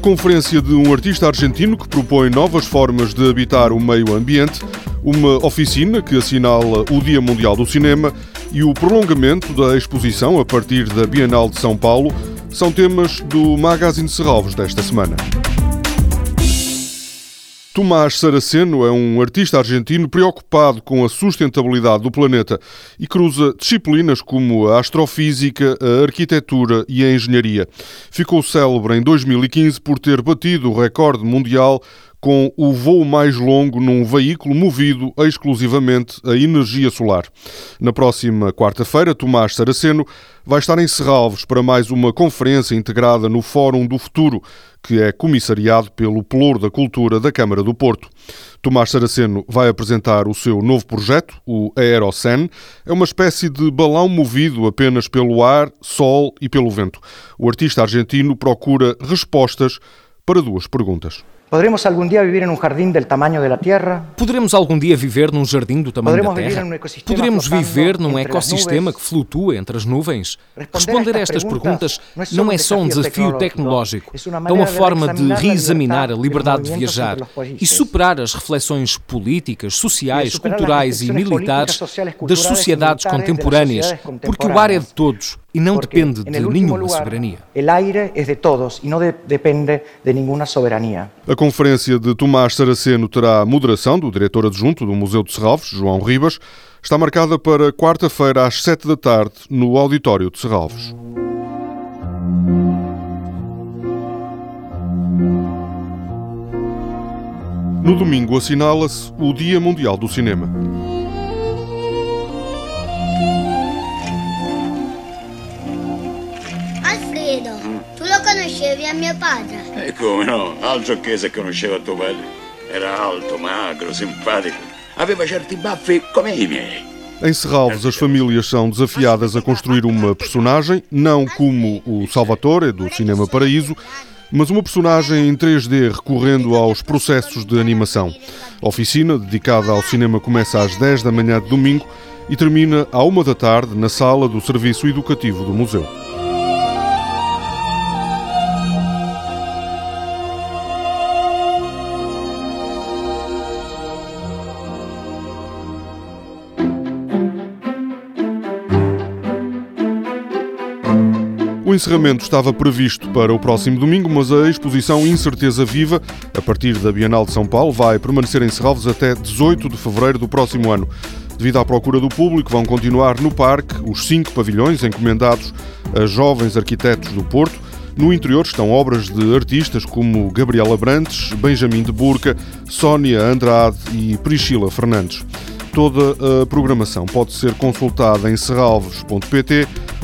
conferência de um artista argentino que propõe novas formas de habitar o meio ambiente, uma oficina que assinala o Dia Mundial do Cinema e o prolongamento da exposição a partir da Bienal de São Paulo são temas do Magazine Serralvos desta semana. Tomás Saraceno é um artista argentino preocupado com a sustentabilidade do planeta e cruza disciplinas como a astrofísica, a arquitetura e a engenharia. Ficou célebre em 2015 por ter batido o recorde mundial com o voo mais longo num veículo movido exclusivamente a energia solar. Na próxima quarta-feira, Tomás Saraceno vai estar em Serralves para mais uma conferência integrada no Fórum do Futuro, que é comissariado pelo Pelour da Cultura da Câmara do Porto. Tomás Saraceno vai apresentar o seu novo projeto, o Aerocen. É uma espécie de balão movido apenas pelo ar, sol e pelo vento. O artista argentino procura respostas para duas perguntas. ¿Podremos algún día vivir en un jardín del tamaño de la Tierra? Poderemos algum dia viver num jardim do tamanho da Terra? Poderemos viver num ecossistema que flutua entre as nuvens? Responder a estas perguntas não é só um desafio tecnológico, é uma forma de reexaminar a liberdade de viajar e superar as reflexões políticas, sociais, culturais e militares das sociedades contemporâneas, porque o ar é de todos e não depende de nenhuma soberania. O aire é de todos e não depende de nenhuma soberania. A conferência de Tomás Saraceno terá a moderação do diretor adjunto do Museu de Serralves, João Ribas. Está marcada para quarta-feira às sete da tarde no auditório de Serralves. No domingo assinala-se o Dia Mundial do Cinema. Alfredo, tu lo conoscevi a mio padre? E come no, altro che se conosceva tuo padre. Era alto, magro, simpatico. Aveva certi baffi come i miei. Em Serralves, as famílias são desafiadas a construir uma personagem, não como o Salvatore do Cinema Paraíso, mas uma personagem em 3D recorrendo aos processos de animação. A oficina, dedicada ao cinema, começa às 10 da manhã de domingo e termina à 1 da tarde na sala do Serviço Educativo do Museu. O encerramento estava previsto para o próximo domingo, mas a exposição Incerteza Viva, a partir da Bienal de São Paulo, vai permanecer em Serralves até 18 de fevereiro do próximo ano. Devido à procura do público, vão continuar no parque os cinco pavilhões encomendados a jovens arquitetos do Porto. No interior estão obras de artistas como Gabriela Brantes, Benjamin de Burca, Sónia Andrade e Priscila Fernandes. Toda a programação pode ser consultada em serralves.pt